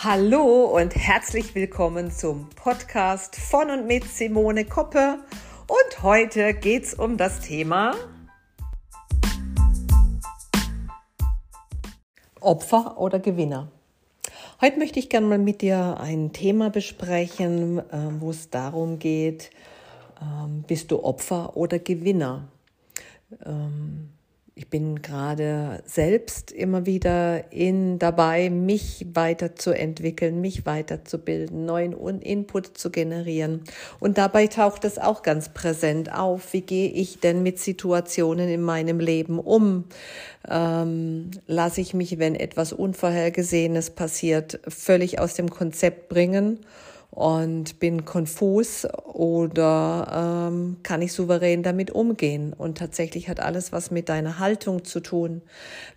Hallo und herzlich willkommen zum Podcast von und mit Simone Koppe. Und heute geht es um das Thema Opfer oder Gewinner. Heute möchte ich gerne mal mit dir ein Thema besprechen, ähm, wo es darum geht, ähm, bist du Opfer oder Gewinner? Ich bin gerade selbst immer wieder in dabei, mich weiterzuentwickeln, mich weiterzubilden, neuen Input zu generieren. Und dabei taucht es auch ganz präsent auf. Wie gehe ich denn mit Situationen in meinem Leben um? Ähm, lasse ich mich, wenn etwas Unvorhergesehenes passiert, völlig aus dem Konzept bringen? Und bin konfus oder ähm, kann ich souverän damit umgehen? Und tatsächlich hat alles was mit deiner Haltung zu tun.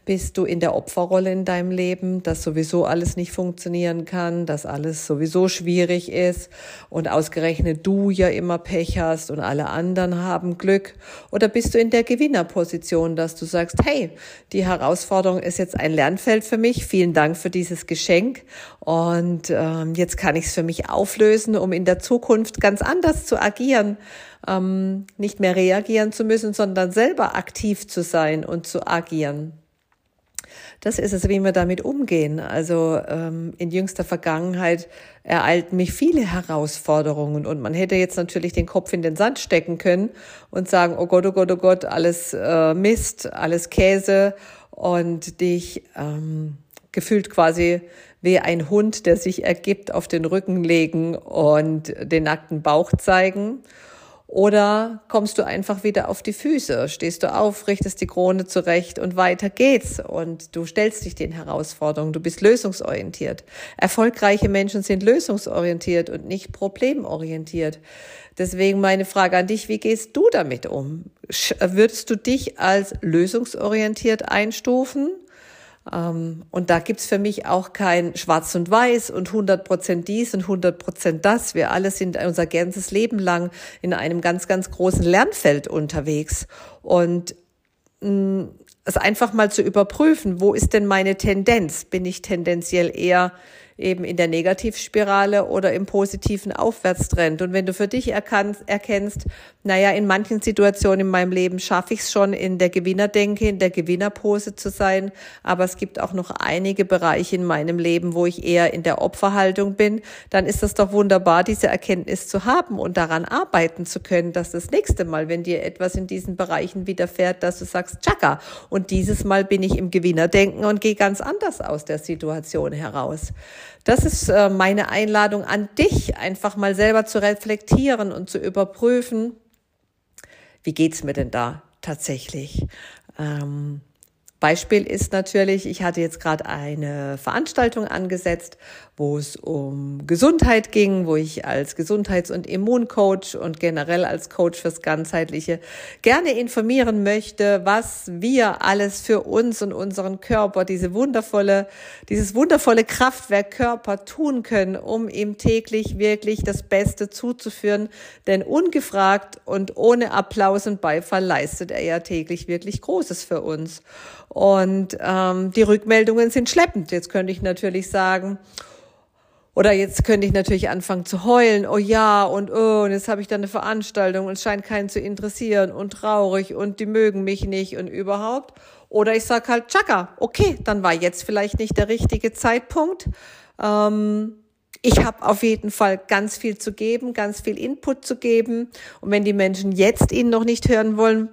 Bist du in der Opferrolle in deinem Leben, dass sowieso alles nicht funktionieren kann, dass alles sowieso schwierig ist und ausgerechnet du ja immer Pech hast und alle anderen haben Glück? Oder bist du in der Gewinnerposition, dass du sagst, hey, die Herausforderung ist jetzt ein Lernfeld für mich, vielen Dank für dieses Geschenk und ähm, jetzt kann ich es für mich auflösen, um in der Zukunft ganz anders zu agieren ähm, nicht mehr reagieren zu müssen, sondern selber aktiv zu sein und zu agieren. Das ist es, wie wir damit umgehen. Also ähm, in jüngster Vergangenheit ereilten mich viele Herausforderungen und man hätte jetzt natürlich den Kopf in den Sand stecken können und sagen, oh Gott, oh Gott, oh Gott, alles äh, Mist, alles Käse und dich ähm, gefühlt quasi wie ein Hund, der sich ergibt, auf den Rücken legen und den nackten Bauch zeigen oder kommst du einfach wieder auf die Füße, stehst du auf, richtest die Krone zurecht und weiter geht's und du stellst dich den Herausforderungen, du bist lösungsorientiert. Erfolgreiche Menschen sind lösungsorientiert und nicht problemorientiert. Deswegen meine Frage an dich, wie gehst du damit um? Würdest du dich als lösungsorientiert einstufen? Ähm, und da gibt's für mich auch kein Schwarz und Weiß und 100 Prozent dies und 100 Prozent das. Wir alle sind unser ganzes Leben lang in einem ganz, ganz großen Lernfeld unterwegs. Und mm, es einfach mal zu überprüfen, wo ist denn meine Tendenz? Bin ich tendenziell eher eben in der Negativspirale oder im positiven Aufwärtstrend. Und wenn du für dich erkannst, erkennst, naja, in manchen Situationen in meinem Leben schaffe ich es schon, in der Gewinnerdenke, in der Gewinnerpose zu sein, aber es gibt auch noch einige Bereiche in meinem Leben, wo ich eher in der Opferhaltung bin, dann ist das doch wunderbar, diese Erkenntnis zu haben und daran arbeiten zu können, dass das nächste Mal, wenn dir etwas in diesen Bereichen widerfährt, dass du sagst, tschakka, und dieses Mal bin ich im Gewinnerdenken und gehe ganz anders aus der Situation heraus. Das ist äh, meine Einladung an dich, einfach mal selber zu reflektieren und zu überprüfen, wie geht's mir denn da tatsächlich? Ähm, Beispiel ist natürlich, ich hatte jetzt gerade eine Veranstaltung angesetzt, wo es um Gesundheit ging, wo ich als Gesundheits- und Immuncoach und generell als Coach fürs Ganzheitliche gerne informieren möchte, was wir alles für uns und unseren Körper, diese wundervolle, dieses wundervolle Kraftwerk Körper tun können, um ihm täglich wirklich das Beste zuzuführen. Denn ungefragt und ohne Applaus und Beifall leistet er ja täglich wirklich Großes für uns. Und ähm, die Rückmeldungen sind schleppend. Jetzt könnte ich natürlich sagen, oder jetzt könnte ich natürlich anfangen zu heulen, oh ja, und oh, und jetzt habe ich da eine Veranstaltung und es scheint keinen zu interessieren und traurig und die mögen mich nicht und überhaupt. Oder ich sag halt, tschakka, okay, dann war jetzt vielleicht nicht der richtige Zeitpunkt. Ähm, ich habe auf jeden Fall ganz viel zu geben, ganz viel Input zu geben. Und wenn die Menschen jetzt ihn noch nicht hören wollen,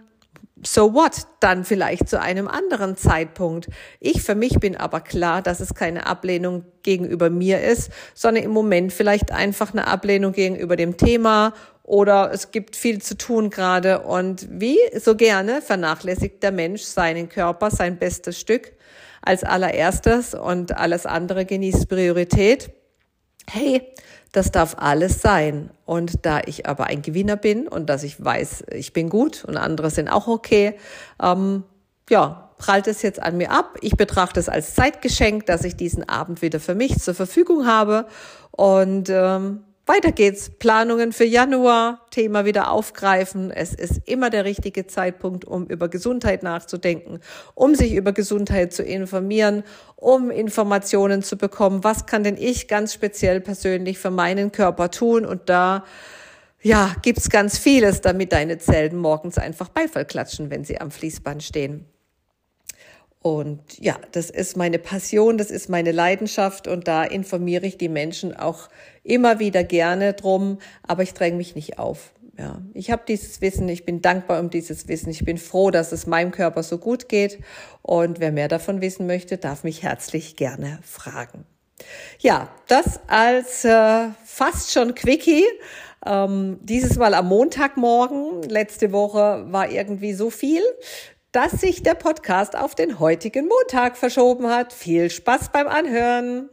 so what? Dann vielleicht zu einem anderen Zeitpunkt. Ich für mich bin aber klar, dass es keine Ablehnung gegenüber mir ist, sondern im Moment vielleicht einfach eine Ablehnung gegenüber dem Thema oder es gibt viel zu tun gerade und wie so gerne vernachlässigt der Mensch seinen Körper, sein bestes Stück als allererstes und alles andere genießt Priorität. Hey, das darf alles sein. Und da ich aber ein Gewinner bin und dass ich weiß, ich bin gut und andere sind auch okay, ähm, ja, prallt es jetzt an mir ab. Ich betrachte es als Zeitgeschenk, dass ich diesen Abend wieder für mich zur Verfügung habe und ähm, weiter geht's. Planungen für Januar, Thema wieder aufgreifen. Es ist immer der richtige Zeitpunkt, um über Gesundheit nachzudenken, um sich über Gesundheit zu informieren, um Informationen zu bekommen. Was kann denn ich ganz speziell persönlich für meinen Körper tun? Und da ja, gibt's ganz vieles, damit deine Zellen morgens einfach Beifall klatschen, wenn sie am Fließband stehen. Und ja, das ist meine Passion, das ist meine Leidenschaft und da informiere ich die Menschen auch immer wieder gerne drum, aber ich dränge mich nicht auf. Ja, ich habe dieses Wissen, ich bin dankbar um dieses Wissen, ich bin froh, dass es meinem Körper so gut geht und wer mehr davon wissen möchte, darf mich herzlich gerne fragen. Ja, das als äh, fast schon Quickie. Ähm, dieses Mal am Montagmorgen. Letzte Woche war irgendwie so viel dass sich der Podcast auf den heutigen Montag verschoben hat. Viel Spaß beim Anhören!